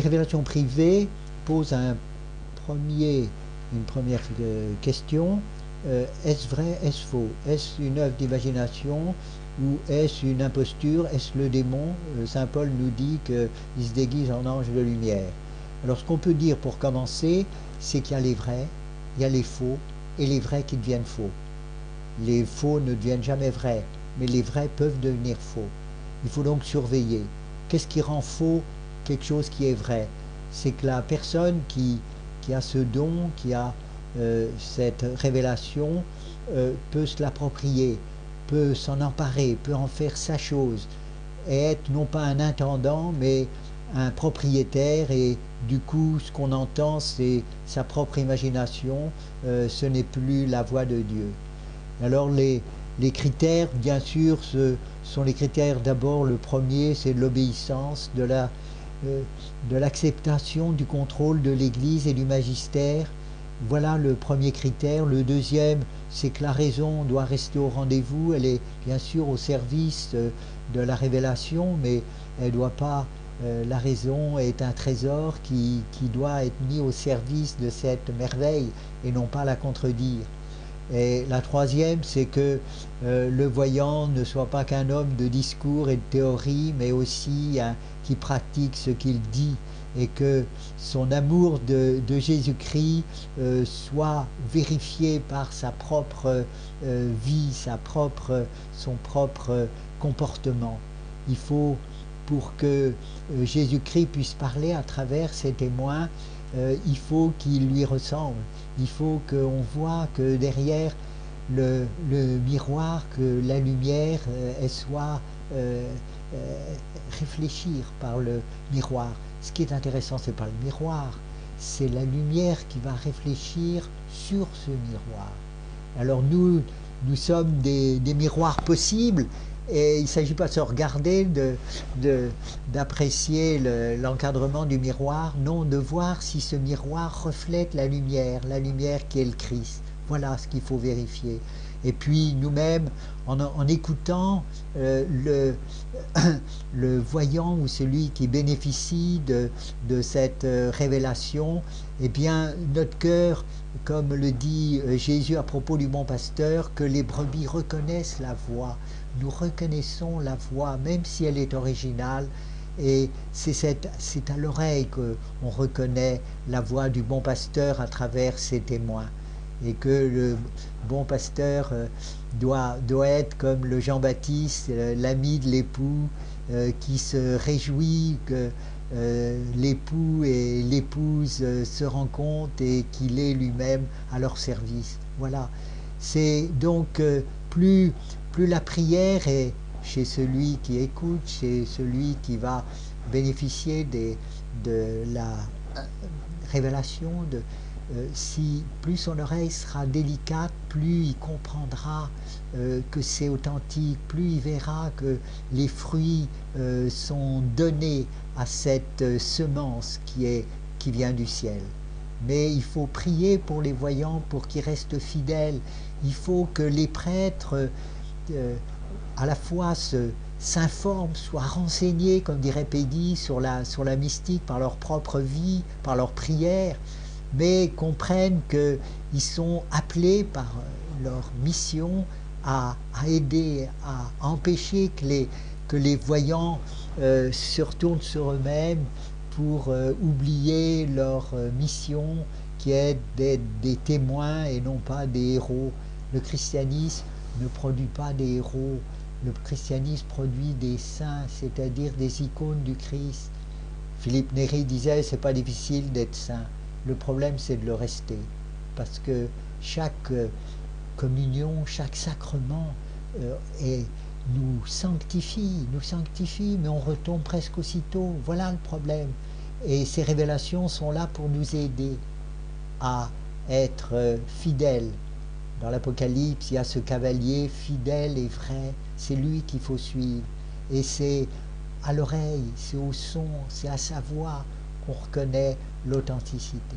révélations privées posent un premier, une première euh, question. Euh, est-ce vrai, est-ce faux? Est-ce une œuvre d'imagination ou est-ce une imposture? Est-ce le démon? Euh, Saint Paul nous dit qu'il se déguise en ange de lumière. Alors ce qu'on peut dire pour commencer, c'est qu'il y a les vrais, il y a les faux et les vrais qui deviennent faux. Les faux ne deviennent jamais vrais, mais les vrais peuvent devenir faux. Il faut donc surveiller. Qu'est-ce qui rend faux quelque chose qui est vrai. C'est que la personne qui, qui a ce don, qui a euh, cette révélation, euh, peut se l'approprier, peut s'en emparer, peut en faire sa chose, et être non pas un intendant, mais un propriétaire, et du coup, ce qu'on entend, c'est sa propre imagination, euh, ce n'est plus la voix de Dieu. Alors les, les critères, bien sûr, ce sont les critères d'abord, le premier, c'est l'obéissance, de la de l'acceptation du contrôle de l'Église et du magistère. Voilà le premier critère. Le deuxième, c'est que la raison doit rester au rendez-vous. Elle est bien sûr au service euh, de la révélation, mais elle doit pas. Euh, la raison est un trésor qui doit être mis au service de cette merveille et non pas la contredire. Et la troisième, c'est que euh, le voyant ne soit pas qu'un homme de discours et de théorie, mais aussi qui pratique ce qu'il dit et que son amour de, Jésus-Christ euh, soit vérifié par sa propre euh, vie, sa propre, son propre comportement. Il faut, pour que Jésus-Christ puisse parler à travers ses témoins, il faut qu'il lui ressemble il faut qu'on voit que derrière le, miroir, que la lumière, euh, elle soit euh, euh, réfléchir par le miroir. Ce qui est intéressant, c'est pas le miroir, c'est la lumière qui va réfléchir sur ce miroir. Alors nous, nous sommes des, miroirs possibles et il ne s'agit pas de se regarder, d'apprécier l'encadrement du miroir, non, de voir si ce miroir reflète la lumière, la lumière qui est le Christ. Voilà ce qu'il faut vérifier. Et puis nous-mêmes, en, écoutant euh, le, voyant ou celui qui bénéficie de, de cette euh, révélation, eh bien notre cœur, comme le dit euh, Jésus à propos du bon pasteur, que les brebis reconnaissent la voix nous reconnaissons la voix, même si elle est originale, et c'est à l'oreille qu'on reconnaît la voix du bon pasteur à travers ses témoins. Et que le bon pasteur euh, doit, doit être comme le Jean-Baptiste, euh, l'ami de l'époux, euh, qui se réjouit que l'époux et l'épouse se rencontrent et qu'il est lui-même à leur service. Voilà. C'est donc plus plus la prière est chez celui qui écoute, chez celui qui va bénéficier de la révélation, de, si plus son oreille sera délicate, plus il comprendra euh, que c'est authentique, plus il verra que les fruits sont donnés à cette semence qui, est, qui vient du ciel. Mais il faut prier pour les voyants pour qu'ils restent fidèles. Il faut que les prêtres euh, à la fois s'informent, soient renseignés, comme dirait Peggy, sur la, sur la mystique par leur propre vie, par leur prière, mais comprennent qu'ils sont appelés par euh, leur mission à, aider, à empêcher que les, que les voyants euh, se retournent sur eux-mêmes pour oublier leur mission qui est d'être des témoins et non pas des héros. Le christianisme ne produit pas des héros. Le christianisme produit des saints, c'est-à-dire des icônes du Christ. Philippe Néry disait c'est pas difficile d'être saint. Le problème c'est de le rester. Parce que chaque euh, communion, chaque sacrement euh, nous sanctifie, nous sanctifie, mais on retombe presque aussitôt. Voilà le problème. Et ces révélations sont là pour nous aider à être euh, fidèles dans l'Apocalypse, il y a ce cavalier fidèle et vrai, c'est lui qu'il faut suivre. Et c'est à l'oreille, c'est au son, c'est à sa voix qu'on reconnaît l'authenticité.